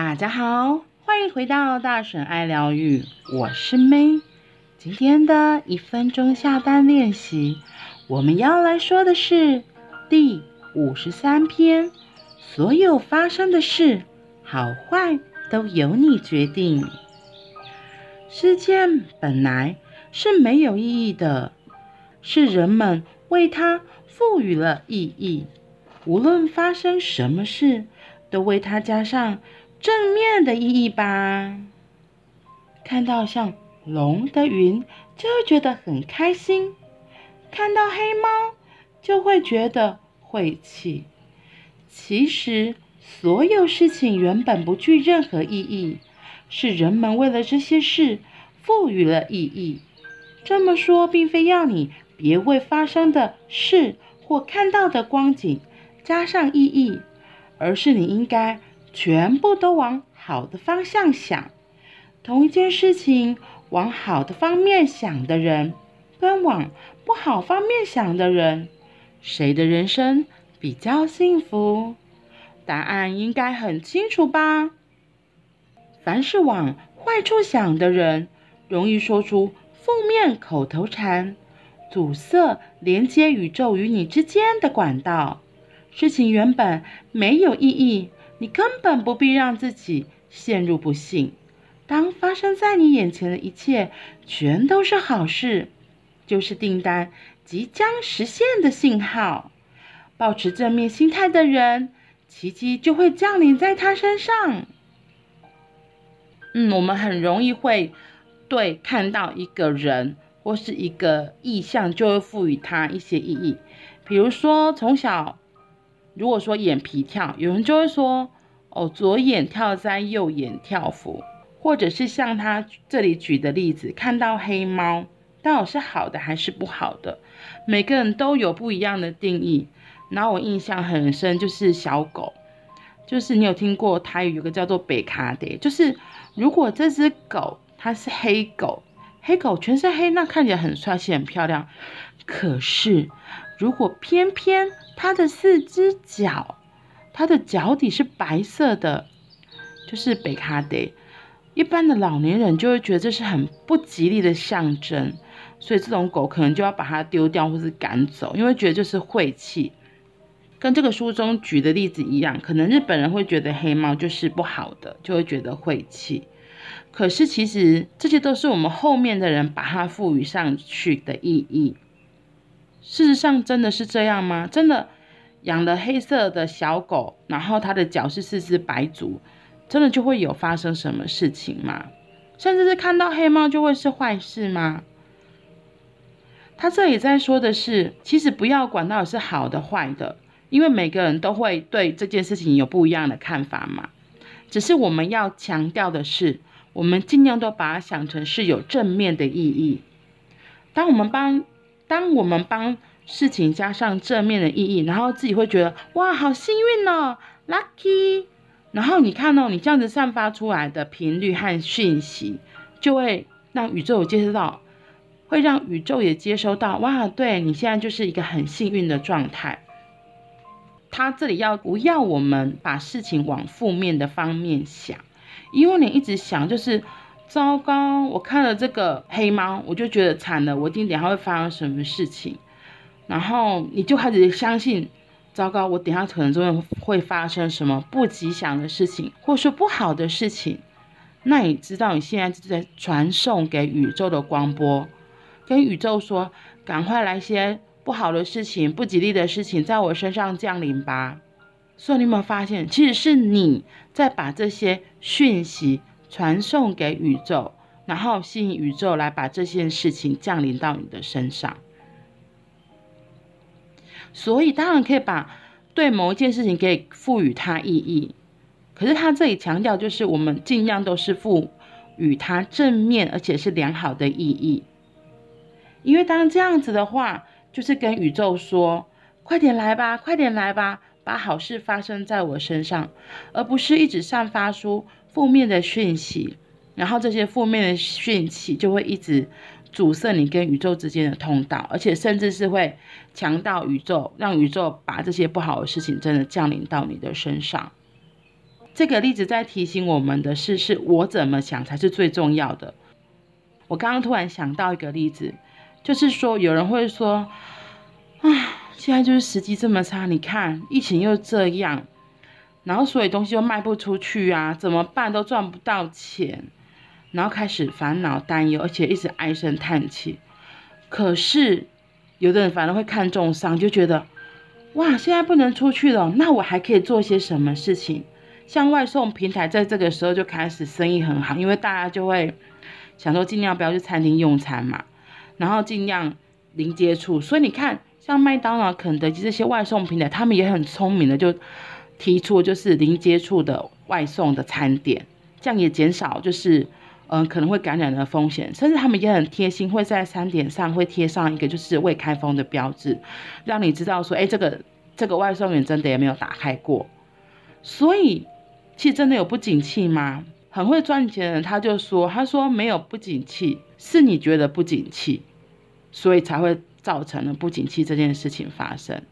大家好，欢迎回到大婶爱疗愈，我是 May。今天的一分钟下单练习，我们要来说的是第五十三篇：所有发生的事，好坏都由你决定。事件本来是没有意义的，是人们为它赋予了意义。无论发生什么事，都为它加上正面的意义吧。看到像龙的云，就会觉得很开心；看到黑猫，就会觉得晦气。其实，所有事情原本不具任何意义，是人们为了这些事赋予了意义。这么说，并非要你别为发生的事或看到的光景加上意义，而是你应该。全部都往好的方向想，同一件事情往好的方面想的人，跟往不好方面想的人，谁的人生比较幸福？答案应该很清楚吧？凡是往坏处想的人，容易说出负面口头禅，阻塞连接宇宙与你之间的管道。事情原本没有意义。你根本不必让自己陷入不幸。当发生在你眼前的一切全都是好事，就是订单即将实现的信号。保持正面心态的人，奇迹就会降临在他身上。嗯，我们很容易会对看到一个人或是一个意象，就会赋予他一些意义。比如说，从小。如果说眼皮跳，有人就会说，哦，左眼跳灾，右眼跳福，或者是像他这里举的例子，看到黑猫，到底是好的还是不好的？每个人都有不一样的定义。然后我印象很深，就是小狗，就是你有听过台语有个叫做北卡的，就是如果这只狗它是黑狗，黑狗全身黑，那看起来很帅气很漂亮，可是如果偏偏它的四只脚，它的脚底是白色的，就是北卡得。一般的老年人就会觉得这是很不吉利的象征，所以这种狗可能就要把它丢掉或是赶走，因为觉得这是晦气。跟这个书中举的例子一样，可能日本人会觉得黑猫就是不好的，就会觉得晦气。可是其实这些都是我们后面的人把它赋予上去的意义。事实上，真的是这样吗？真的养了黑色的小狗，然后它的脚是四只白足，真的就会有发生什么事情吗？甚至是看到黑猫就会是坏事吗？他这里在说的是，其实不要管到底是好的坏的，因为每个人都会对这件事情有不一样的看法嘛。只是我们要强调的是，我们尽量都把它想成是有正面的意义。当我们帮当我们帮事情加上正面的意义，然后自己会觉得哇，好幸运哦，lucky。然后你看哦，你这样子散发出来的频率和讯息，就会让宇宙接收到，会让宇宙也接收到。哇，对，你现在就是一个很幸运的状态。他这里要不要我们把事情往负面的方面想？因为你一直想就是。糟糕！我看了这个黑猫，我就觉得惨了。我一定等下会发生什么事情，然后你就开始相信，糟糕！我等下可能就会会发生什么不吉祥的事情，或是不好的事情。那你知道你现在就在传送给宇宙的光波，跟宇宙说：赶快来些不好的事情、不吉利的事情在我身上降临吧。所以你有没有发现，其实是你在把这些讯息。传送给宇宙，然后吸引宇宙来把这件事情降临到你的身上。所以当然可以把对某一件事情给赋予它意义，可是他这里强调就是我们尽量都是赋予它正面而且是良好的意义。因为当这样子的话，就是跟宇宙说：快点来吧，快点来吧，把好事发生在我身上，而不是一直散发出。负面的讯息，然后这些负面的讯息就会一直阻塞你跟宇宙之间的通道，而且甚至是会强到宇宙，让宇宙把这些不好的事情真的降临到你的身上。这个例子在提醒我们的是，是我怎么想才是最重要的。我刚刚突然想到一个例子，就是说有人会说，啊，现在就是时机这么差，你看疫情又这样，然后所有东西又卖不出去啊，怎么办都赚不到钱，然后开始烦恼担忧，而且一直唉声叹气。可是有的人反而会看重伤，就觉得，哇，现在不能出去了，那我还可以做些什么事情？像外送平台在这个时候就开始生意很好，因为大家就会想说尽量不要去餐厅用餐嘛，然后尽量零接触。所以你看，像麦当劳、肯德基这些外送平台，他们也很聪明的就提出就是零接触的外送的餐点，这样也减少就是嗯、可能会感染的风险。甚至他们也很贴心，会在餐点上会贴上一个就是未开封的标志，让你知道说，哎，这个这个外送员真的也没有打开过，所以。其实真的有不景气吗？很会赚钱的人他就说：“他说没有不景气，是你觉得不景气，所以才会造成了不景气这件事情发生。”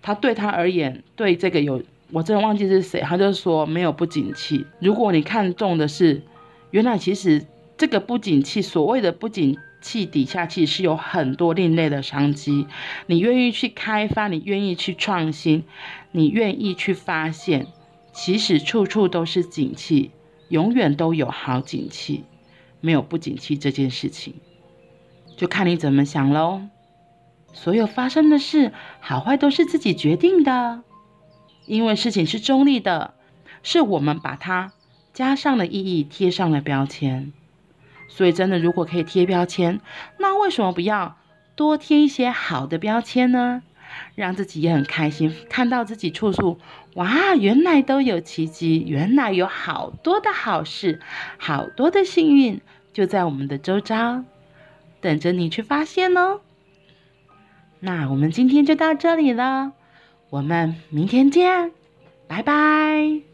他对他而言，对这个有我真的忘记是谁，他就说没有不景气。如果你看中的是，原来其实这个不景气，所谓的不景气底下，其实是有很多另类的商机。你愿意去开发，你愿意去创新，你愿意去发现。其实处处都是景气，永远都有好景气，没有不景气这件事情，就看你怎么想喽。所有发生的事，好坏都是自己决定的，因为事情是中立的，是我们把它加上了意义，贴上了标签。所以真的，如果可以贴标签，那为什么不要多贴一些好的标签呢？让自己也很开心，看到自己处处，哇，原来都有奇迹，原来有好多的好事，好多的幸运就在我们的周遭，等着你去发现哦。那我们今天就到这里了，我们明天见，拜拜。